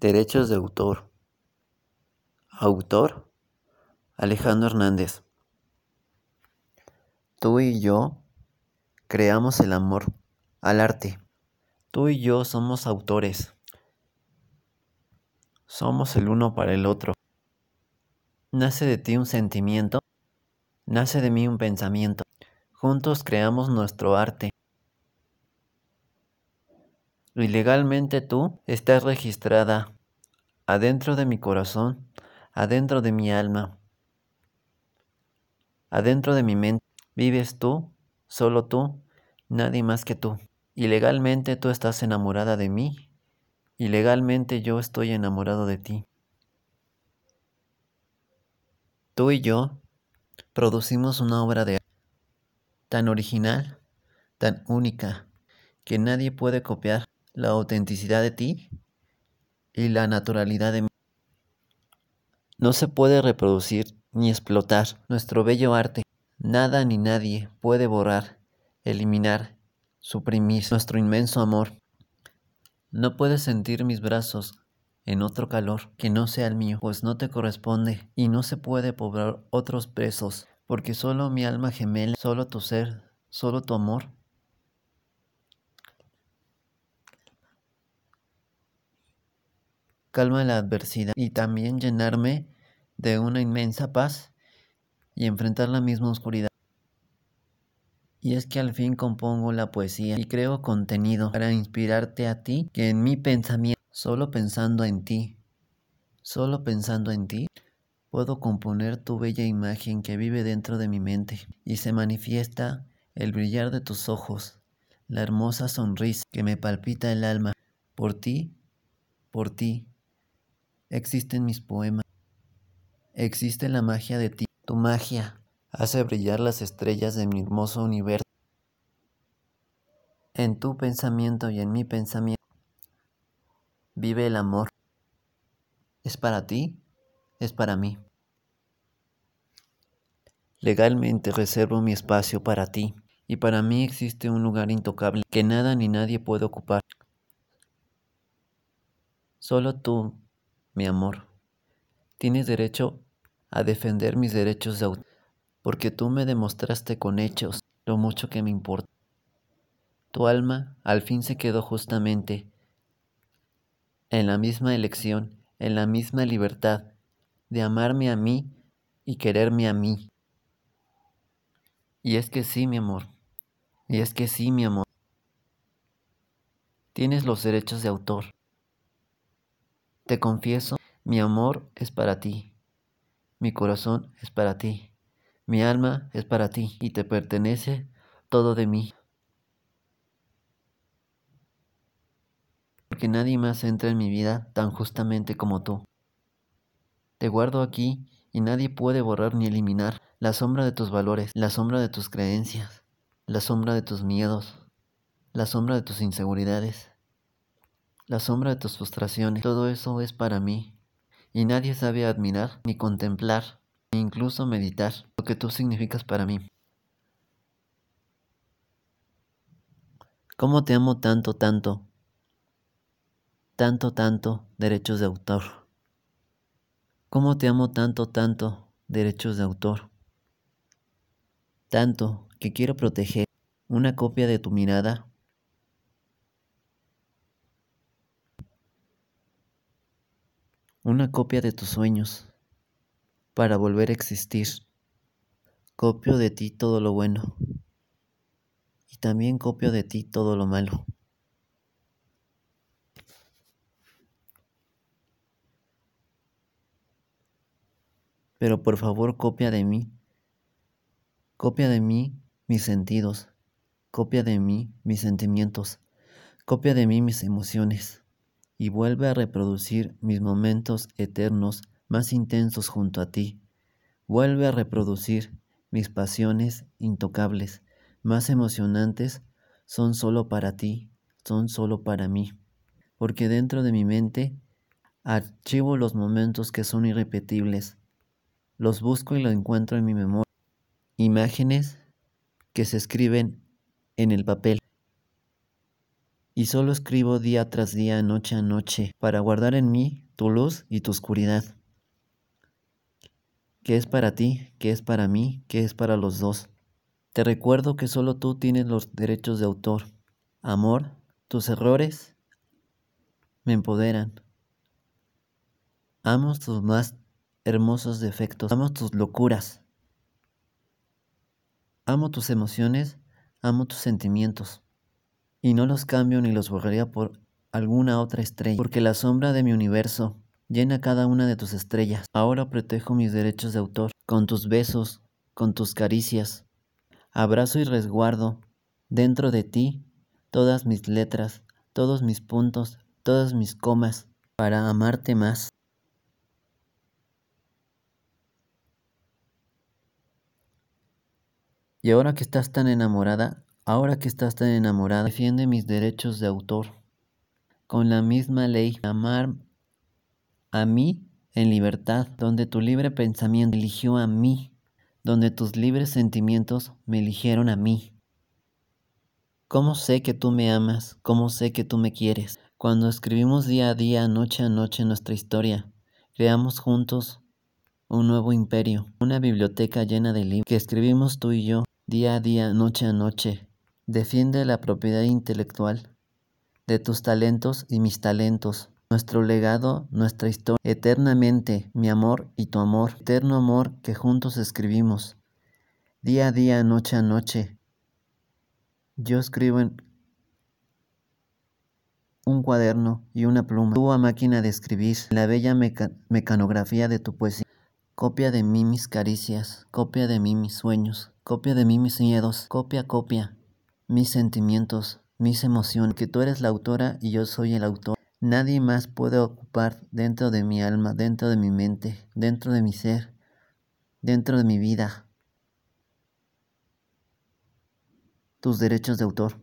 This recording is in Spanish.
Derechos de autor. Autor Alejandro Hernández. Tú y yo creamos el amor al arte. Tú y yo somos autores. Somos el uno para el otro. Nace de ti un sentimiento, nace de mí un pensamiento. Juntos creamos nuestro arte. Ilegalmente tú estás registrada adentro de mi corazón, adentro de mi alma, adentro de mi mente. Vives tú, solo tú, nadie más que tú. Ilegalmente tú estás enamorada de mí, ilegalmente yo estoy enamorado de ti. Tú y yo producimos una obra de arte tan original, tan única, que nadie puede copiar la autenticidad de ti y la naturalidad de mí. No se puede reproducir ni explotar nuestro bello arte. Nada ni nadie puede borrar, eliminar, suprimir nuestro inmenso amor. No puedes sentir mis brazos en otro calor que no sea el mío, pues no te corresponde y no se puede poblar otros presos, porque solo mi alma gemela, solo tu ser, solo tu amor calma la adversidad y también llenarme de una inmensa paz y enfrentar la misma oscuridad. Y es que al fin compongo la poesía y creo contenido para inspirarte a ti que en mi pensamiento, solo pensando en ti, solo pensando en ti, puedo componer tu bella imagen que vive dentro de mi mente y se manifiesta el brillar de tus ojos, la hermosa sonrisa que me palpita el alma. Por ti, por ti, existen mis poemas. Existe la magia de ti. Tu magia hace brillar las estrellas de mi hermoso universo. En tu pensamiento y en mi pensamiento vive el amor. Es para ti, es para mí. Legalmente reservo mi espacio para ti y para mí existe un lugar intocable que nada ni nadie puede ocupar. Solo tú mi amor, tienes derecho a defender mis derechos de autor, porque tú me demostraste con hechos lo mucho que me importa. Tu alma al fin se quedó justamente en la misma elección, en la misma libertad de amarme a mí y quererme a mí. Y es que sí, mi amor, y es que sí, mi amor, tienes los derechos de autor. Te confieso, mi amor es para ti, mi corazón es para ti, mi alma es para ti y te pertenece todo de mí. Porque nadie más entra en mi vida tan justamente como tú. Te guardo aquí y nadie puede borrar ni eliminar la sombra de tus valores, la sombra de tus creencias, la sombra de tus miedos, la sombra de tus inseguridades la sombra de tus frustraciones, todo eso es para mí. Y nadie sabe admirar, ni contemplar, ni incluso meditar lo que tú significas para mí. ¿Cómo te amo tanto, tanto? Tanto, tanto derechos de autor. ¿Cómo te amo tanto, tanto derechos de autor? Tanto que quiero proteger una copia de tu mirada una copia de tus sueños para volver a existir. Copio de ti todo lo bueno y también copio de ti todo lo malo. Pero por favor copia de mí, copia de mí mis sentidos, copia de mí mis sentimientos, copia de mí mis emociones y vuelve a reproducir mis momentos eternos más intensos junto a ti. Vuelve a reproducir mis pasiones intocables, más emocionantes, son solo para ti, son solo para mí. Porque dentro de mi mente archivo los momentos que son irrepetibles. Los busco y los encuentro en mi memoria. Imágenes que se escriben en el papel y solo escribo día tras día, noche a noche, para guardar en mí tu luz y tu oscuridad. ¿Qué es para ti? ¿Qué es para mí? ¿Qué es para los dos? Te recuerdo que solo tú tienes los derechos de autor. Amor, tus errores me empoderan. Amo tus más hermosos defectos. Amo tus locuras. Amo tus emociones. Amo tus sentimientos. Y no los cambio ni los borraría por alguna otra estrella. Porque la sombra de mi universo llena cada una de tus estrellas. Ahora protejo mis derechos de autor. Con tus besos, con tus caricias. Abrazo y resguardo dentro de ti todas mis letras, todos mis puntos, todas mis comas, para amarte más. Y ahora que estás tan enamorada, ahora que estás tan enamorada, defiende mis derechos de autor. Con la misma ley, amar a mí en libertad, donde tu libre pensamiento eligió a mí, donde tus libres sentimientos me eligieron a mí. ¿Cómo sé que tú me amas? ¿Cómo sé que tú me quieres? Cuando escribimos día a día, noche a noche nuestra historia, creamos juntos un nuevo imperio, una biblioteca llena de libros que escribimos tú y yo día a día, noche a noche. Defiende la propiedad intelectual de tus talentos y mis talentos, nuestro legado, nuestra historia, eternamente mi amor y tu amor, eterno amor que juntos escribimos, día a día, noche a noche. Yo escribo en un cuaderno y una pluma, a máquina de escribir, la bella mecanografía de tu poesía. Copia de mí mis caricias, copia de mí mis sueños, copia de mí mis miedos, copia, copia, mis sentimientos, mis emociones, que tú eres la autora y yo soy el autor. Nadie más puede ocupar dentro de mi alma, dentro de mi mente, dentro de mi ser, dentro de mi vida, tus derechos de autor.